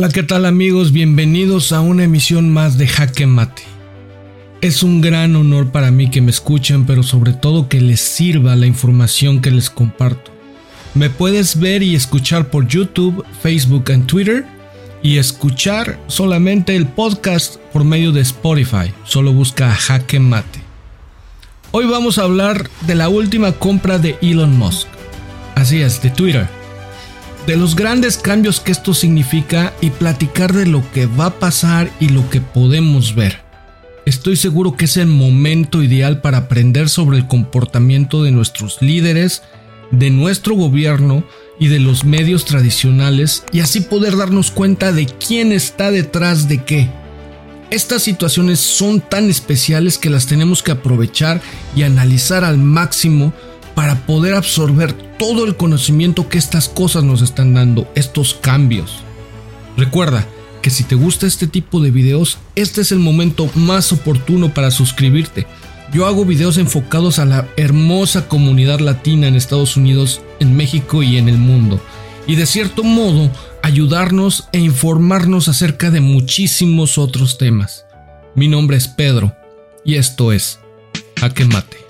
Hola, ¿qué tal amigos? Bienvenidos a una emisión más de Jaque Mate. Es un gran honor para mí que me escuchen, pero sobre todo que les sirva la información que les comparto. Me puedes ver y escuchar por YouTube, Facebook y Twitter y escuchar solamente el podcast por medio de Spotify. Solo busca Jaque Mate. Hoy vamos a hablar de la última compra de Elon Musk. Así es, de Twitter de los grandes cambios que esto significa y platicar de lo que va a pasar y lo que podemos ver. Estoy seguro que es el momento ideal para aprender sobre el comportamiento de nuestros líderes, de nuestro gobierno y de los medios tradicionales y así poder darnos cuenta de quién está detrás de qué. Estas situaciones son tan especiales que las tenemos que aprovechar y analizar al máximo para poder absorber todo el conocimiento que estas cosas nos están dando, estos cambios. Recuerda que si te gusta este tipo de videos, este es el momento más oportuno para suscribirte. Yo hago videos enfocados a la hermosa comunidad latina en Estados Unidos, en México y en el mundo. Y de cierto modo, ayudarnos e informarnos acerca de muchísimos otros temas. Mi nombre es Pedro y esto es Jaque Mate.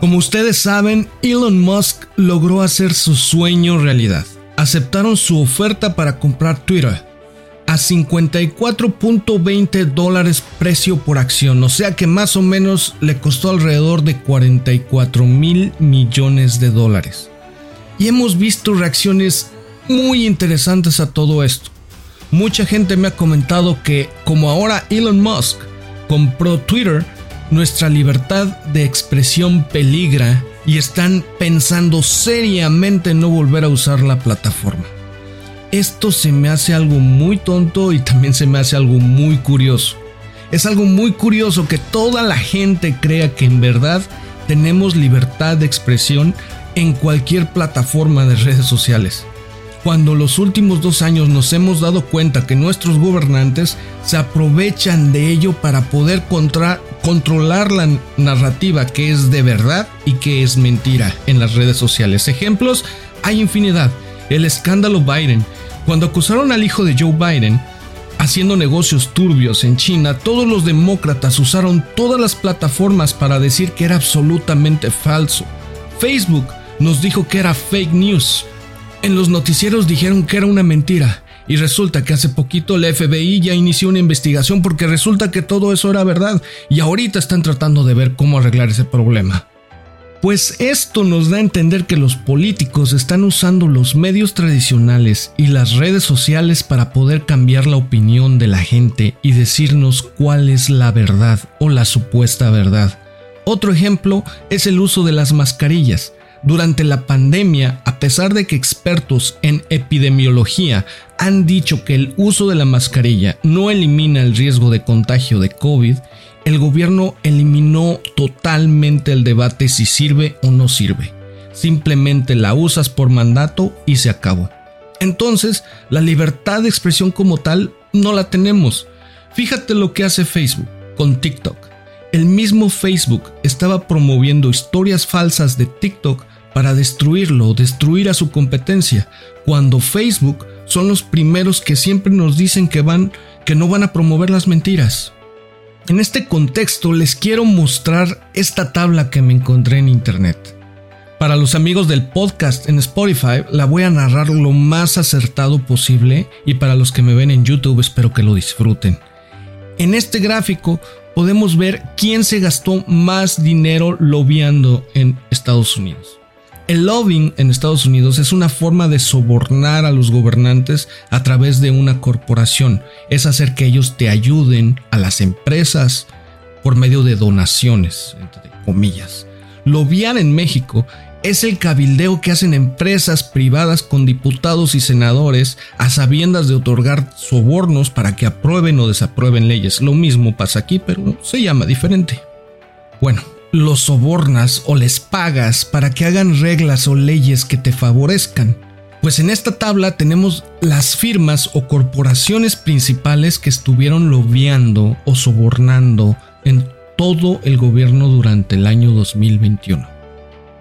Como ustedes saben, Elon Musk logró hacer su sueño realidad. Aceptaron su oferta para comprar Twitter a 54.20 dólares precio por acción, o sea que más o menos le costó alrededor de 44 mil millones de dólares. Y hemos visto reacciones muy interesantes a todo esto. Mucha gente me ha comentado que como ahora Elon Musk compró Twitter, nuestra libertad de expresión peligra y están pensando seriamente en no volver a usar la plataforma. Esto se me hace algo muy tonto y también se me hace algo muy curioso. Es algo muy curioso que toda la gente crea que en verdad tenemos libertad de expresión en cualquier plataforma de redes sociales cuando los últimos dos años nos hemos dado cuenta que nuestros gobernantes se aprovechan de ello para poder controlar la narrativa que es de verdad y que es mentira en las redes sociales. Ejemplos hay infinidad. El escándalo Biden. Cuando acusaron al hijo de Joe Biden haciendo negocios turbios en China, todos los demócratas usaron todas las plataformas para decir que era absolutamente falso. Facebook nos dijo que era fake news en los noticieros dijeron que era una mentira. Y resulta que hace poquito la FBI ya inició una investigación porque resulta que todo eso era verdad y ahorita están tratando de ver cómo arreglar ese problema. Pues esto nos da a entender que los políticos están usando los medios tradicionales y las redes sociales para poder cambiar la opinión de la gente y decirnos cuál es la verdad o la supuesta verdad. Otro ejemplo es el uso de las mascarillas. Durante la pandemia, a pesar de que expertos en epidemiología han dicho que el uso de la mascarilla no elimina el riesgo de contagio de COVID, el gobierno eliminó totalmente el debate si sirve o no sirve. Simplemente la usas por mandato y se acabó. Entonces, la libertad de expresión como tal no la tenemos. Fíjate lo que hace Facebook con TikTok. El mismo Facebook estaba promoviendo historias falsas de TikTok para destruirlo, destruir a su competencia, cuando Facebook son los primeros que siempre nos dicen que van que no van a promover las mentiras. En este contexto les quiero mostrar esta tabla que me encontré en internet. Para los amigos del podcast en Spotify la voy a narrar lo más acertado posible y para los que me ven en YouTube espero que lo disfruten. En este gráfico podemos ver quién se gastó más dinero lobiando en Estados Unidos. El lobbying en Estados Unidos es una forma de sobornar a los gobernantes a través de una corporación. Es hacer que ellos te ayuden a las empresas por medio de donaciones, entre comillas. Lobiar en México es el cabildeo que hacen empresas privadas con diputados y senadores a sabiendas de otorgar sobornos para que aprueben o desaprueben leyes. Lo mismo pasa aquí, pero se llama diferente. Bueno, los sobornas o les pagas para que hagan reglas o leyes que te favorezcan. Pues en esta tabla tenemos las firmas o corporaciones principales que estuvieron lobiando o sobornando en todo el gobierno durante el año 2021.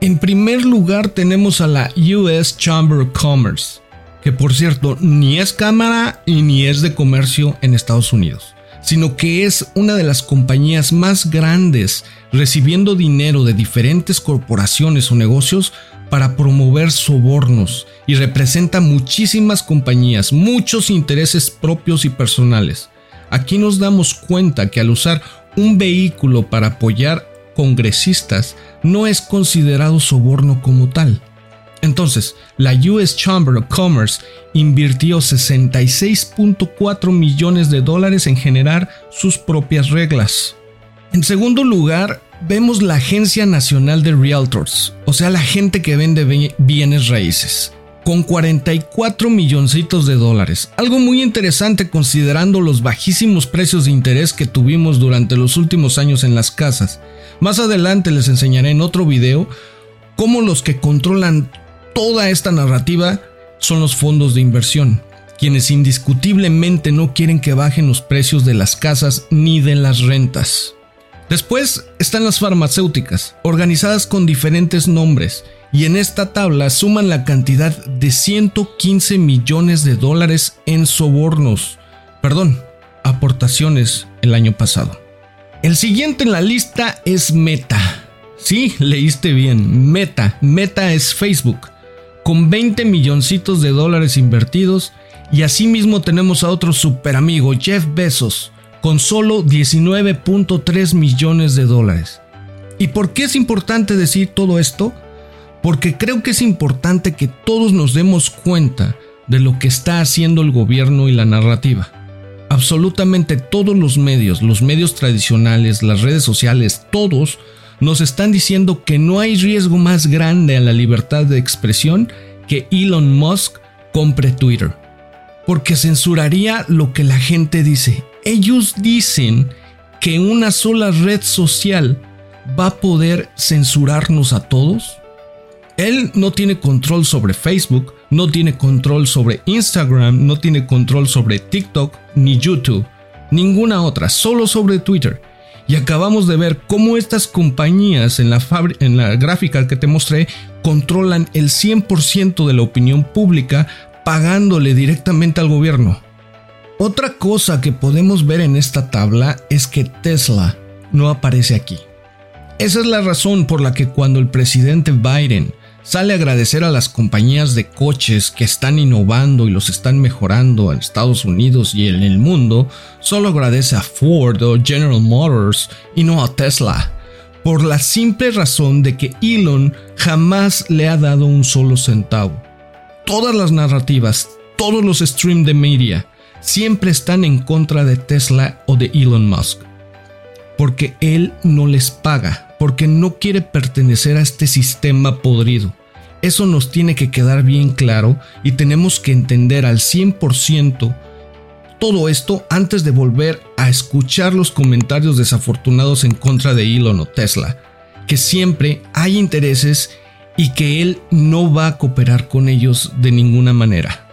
En primer lugar tenemos a la US Chamber of Commerce, que por cierto ni es cámara y ni es de comercio en Estados Unidos, sino que es una de las compañías más grandes recibiendo dinero de diferentes corporaciones o negocios para promover sobornos y representa muchísimas compañías, muchos intereses propios y personales. Aquí nos damos cuenta que al usar un vehículo para apoyar congresistas no es considerado soborno como tal. Entonces, la US Chamber of Commerce invirtió 66.4 millones de dólares en generar sus propias reglas. En segundo lugar, vemos la Agencia Nacional de Realtors, o sea, la gente que vende bienes raíces, con 44 milloncitos de dólares. Algo muy interesante considerando los bajísimos precios de interés que tuvimos durante los últimos años en las casas. Más adelante les enseñaré en otro video cómo los que controlan toda esta narrativa son los fondos de inversión, quienes indiscutiblemente no quieren que bajen los precios de las casas ni de las rentas. Después están las farmacéuticas, organizadas con diferentes nombres, y en esta tabla suman la cantidad de 115 millones de dólares en sobornos, perdón, aportaciones el año pasado. El siguiente en la lista es Meta. Sí, leíste bien, Meta. Meta es Facebook, con 20 milloncitos de dólares invertidos, y asimismo tenemos a otro super amigo, Jeff Bezos, con solo 19.3 millones de dólares. ¿Y por qué es importante decir todo esto? Porque creo que es importante que todos nos demos cuenta de lo que está haciendo el gobierno y la narrativa. Absolutamente todos los medios, los medios tradicionales, las redes sociales, todos nos están diciendo que no hay riesgo más grande a la libertad de expresión que Elon Musk compre Twitter. Porque censuraría lo que la gente dice ellos dicen que una sola red social va a poder censurarnos a todos. Él no tiene control sobre Facebook, no tiene control sobre Instagram, no tiene control sobre TikTok ni YouTube, ninguna otra, solo sobre Twitter. Y acabamos de ver cómo estas compañías en la, gráfica que te mostré controlan el 100% de la opinión pública pagándole directamente al gobierno. Otra cosa que podemos ver en esta tabla es que Tesla no aparece aquí. Esa es la razón por la que cuando el presidente Biden sale agradecer a las compañías de coches que están innovando y los están mejorando en Estados Unidos y en el mundo, solo agradece a Ford o General Motors y no a Tesla, por la simple razón de que Elon jamás le ha dado un solo centavo. Todas las narrativas, todos los streams de media, siempre están en contra de Tesla o de Elon Musk. Porque él no les paga, porque no quiere pertenecer a este sistema podrido. Eso nos tiene que quedar bien claro y tenemos que entender al 100% todo esto antes de volver a escuchar los comentarios desafortunados en contra de Elon o Tesla, que siempre hay intereses y que él no va a cooperar con ellos de ninguna manera.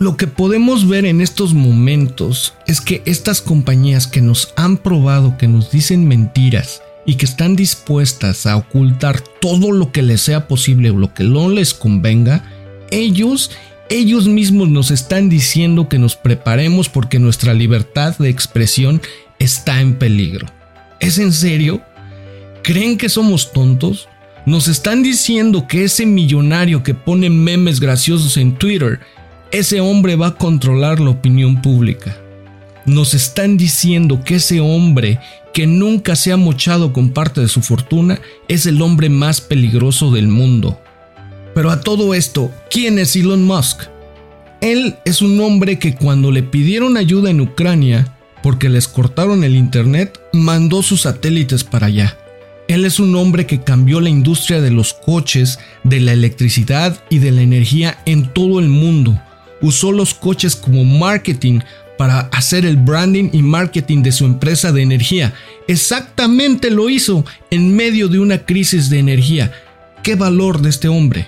Lo que podemos ver en estos momentos es que estas compañías que nos han probado que nos dicen mentiras y que están dispuestas a ocultar todo lo que les sea posible o lo que no les convenga, ellos, ellos mismos nos están diciendo que nos preparemos porque nuestra libertad de expresión está en peligro. ¿Es en serio? ¿Creen que somos tontos? Nos están diciendo que ese millonario que pone memes graciosos en Twitter ese hombre va a controlar la opinión pública. Nos están diciendo que ese hombre que nunca se ha mochado con parte de su fortuna es el hombre más peligroso del mundo. Pero a todo esto, ¿quién es Elon Musk? Él es un hombre que cuando le pidieron ayuda en Ucrania, porque les cortaron el Internet, mandó sus satélites para allá. Él es un hombre que cambió la industria de los coches, de la electricidad y de la energía en todo el mundo. Usó los coches como marketing para hacer el branding y marketing de su empresa de energía. Exactamente lo hizo en medio de una crisis de energía. ¿Qué valor de este hombre?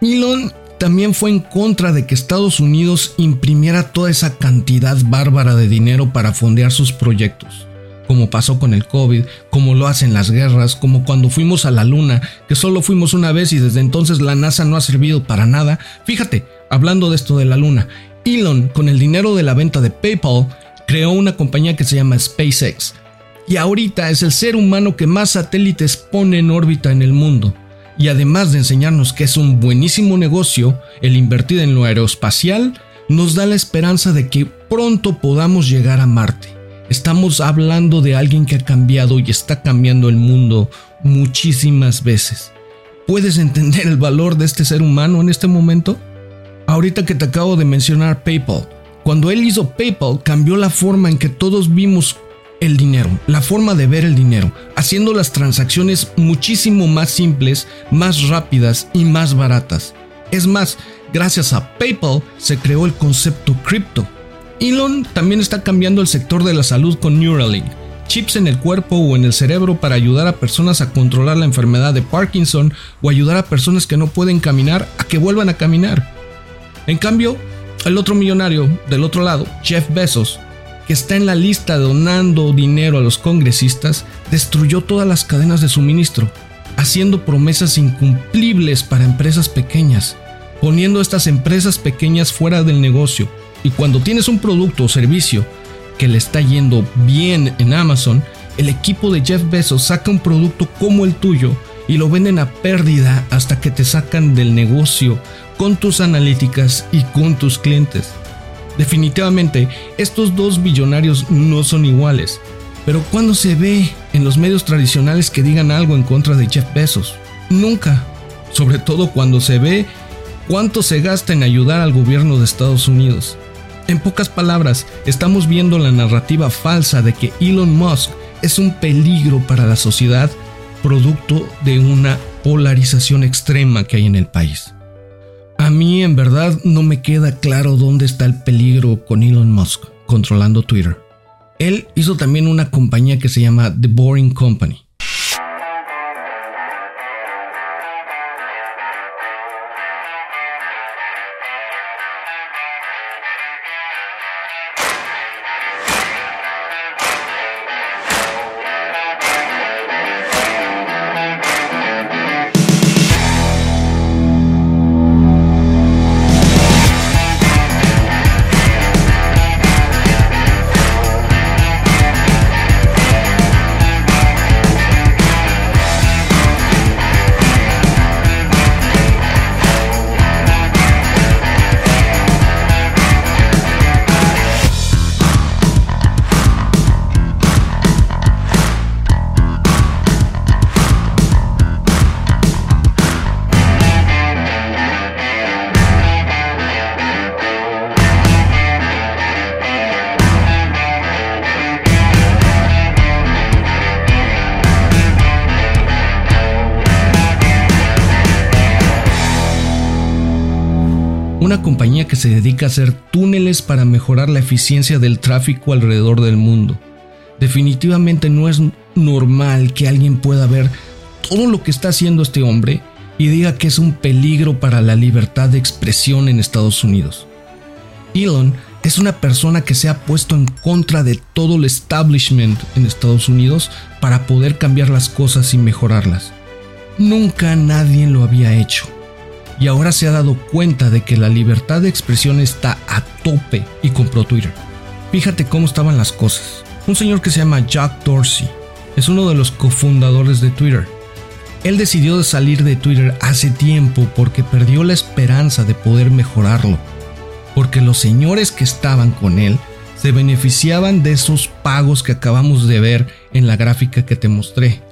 Elon también fue en contra de que Estados Unidos imprimiera toda esa cantidad bárbara de dinero para fondear sus proyectos como pasó con el COVID, como lo hacen las guerras, como cuando fuimos a la Luna, que solo fuimos una vez y desde entonces la NASA no ha servido para nada. Fíjate, hablando de esto de la Luna, Elon, con el dinero de la venta de PayPal, creó una compañía que se llama SpaceX. Y ahorita es el ser humano que más satélites pone en órbita en el mundo. Y además de enseñarnos que es un buenísimo negocio el invertir en lo aeroespacial, nos da la esperanza de que pronto podamos llegar a Marte. Estamos hablando de alguien que ha cambiado y está cambiando el mundo muchísimas veces. ¿Puedes entender el valor de este ser humano en este momento? Ahorita que te acabo de mencionar PayPal, cuando él hizo PayPal cambió la forma en que todos vimos el dinero, la forma de ver el dinero, haciendo las transacciones muchísimo más simples, más rápidas y más baratas. Es más, gracias a PayPal se creó el concepto cripto, Elon también está cambiando el sector de la salud con Neuralink, chips en el cuerpo o en el cerebro para ayudar a personas a controlar la enfermedad de Parkinson o ayudar a personas que no pueden caminar a que vuelvan a caminar. En cambio, el otro millonario del otro lado, Jeff Bezos, que está en la lista donando dinero a los congresistas, destruyó todas las cadenas de suministro, haciendo promesas incumplibles para empresas pequeñas, poniendo a estas empresas pequeñas fuera del negocio. Y cuando tienes un producto o servicio que le está yendo bien en Amazon, el equipo de Jeff Bezos saca un producto como el tuyo y lo venden a pérdida hasta que te sacan del negocio con tus analíticas y con tus clientes. Definitivamente, estos dos billonarios no son iguales, pero cuando se ve en los medios tradicionales que digan algo en contra de Jeff Bezos? Nunca, sobre todo cuando se ve cuánto se gasta en ayudar al gobierno de Estados Unidos. En pocas palabras, estamos viendo la narrativa falsa de que Elon Musk es un peligro para la sociedad producto de una polarización extrema que hay en el país. A mí en verdad no me queda claro dónde está el peligro con Elon Musk controlando Twitter. Él hizo también una compañía que se llama The Boring Company que se dedica a hacer túneles para mejorar la eficiencia del tráfico alrededor del mundo. Definitivamente no es normal que alguien pueda ver todo lo que está haciendo este hombre y diga que es un peligro para la libertad de expresión en Estados Unidos. Elon es una persona que se ha puesto en contra de todo el establishment en Estados Unidos para poder cambiar las cosas y mejorarlas. Nunca nadie lo había hecho y ahora se ha dado cuenta de que la libertad de expresión está a tope y compró Twitter. Fíjate cómo estaban las cosas. Un señor que se llama Jack Dorsey es uno de los cofundadores de Twitter. Él decidió salir de Twitter hace tiempo porque perdió la esperanza de poder mejorarlo, porque los señores que estaban con él se beneficiaban de esos pagos que acabamos de ver en la gráfica que te mostré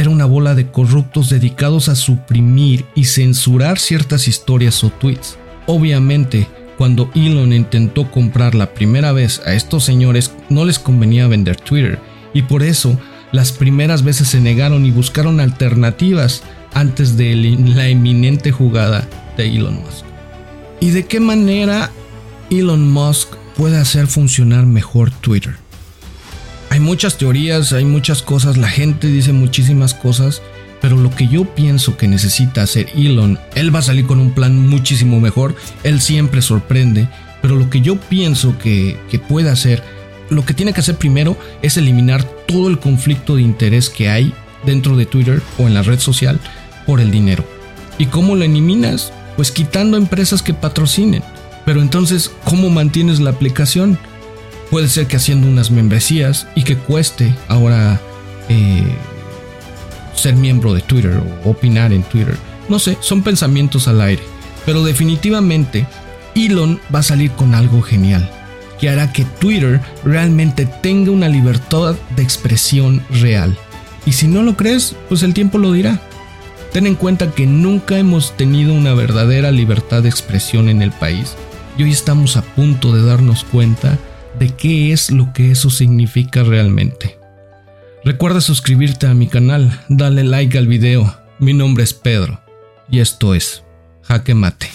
era una bola de corruptos dedicados a suprimir y censurar ciertas historias o tweets. Obviamente, cuando Elon intentó comprar la primera vez a estos señores no les convenía vender Twitter y por eso las primeras veces se negaron y buscaron alternativas antes de la eminente jugada de Elon Musk. ¿Y de qué manera Elon Musk puede hacer funcionar mejor Twitter? Hay muchas teorías, hay muchas cosas, la gente dice muchísimas cosas, pero lo que yo pienso que necesita hacer Elon, él va a salir con un plan muchísimo mejor, él siempre sorprende, pero lo que yo pienso que, que puede hacer, lo que tiene que hacer primero es eliminar todo el conflicto de interés que hay dentro de Twitter o en la red social por el dinero. ¿Y cómo lo eliminas? Pues quitando empresas que patrocinen. Pero entonces, ¿cómo mantienes la aplicación? Puede ser que haciendo unas membresías y que cueste ahora eh, ser miembro de Twitter o opinar en Twitter. No sé, son pensamientos al aire. Pero definitivamente Elon va a salir con algo genial, que hará que Twitter realmente tenga una libertad de expresión real. Y si no lo crees, pues el tiempo lo dirá. Ten en cuenta que nunca hemos tenido una verdadera libertad de expresión en el país y hoy estamos a punto de darnos cuenta de qué es lo que eso significa realmente. Recuerda suscribirte a mi canal, dale like al video. Mi nombre es Pedro y esto es Jaque Mate.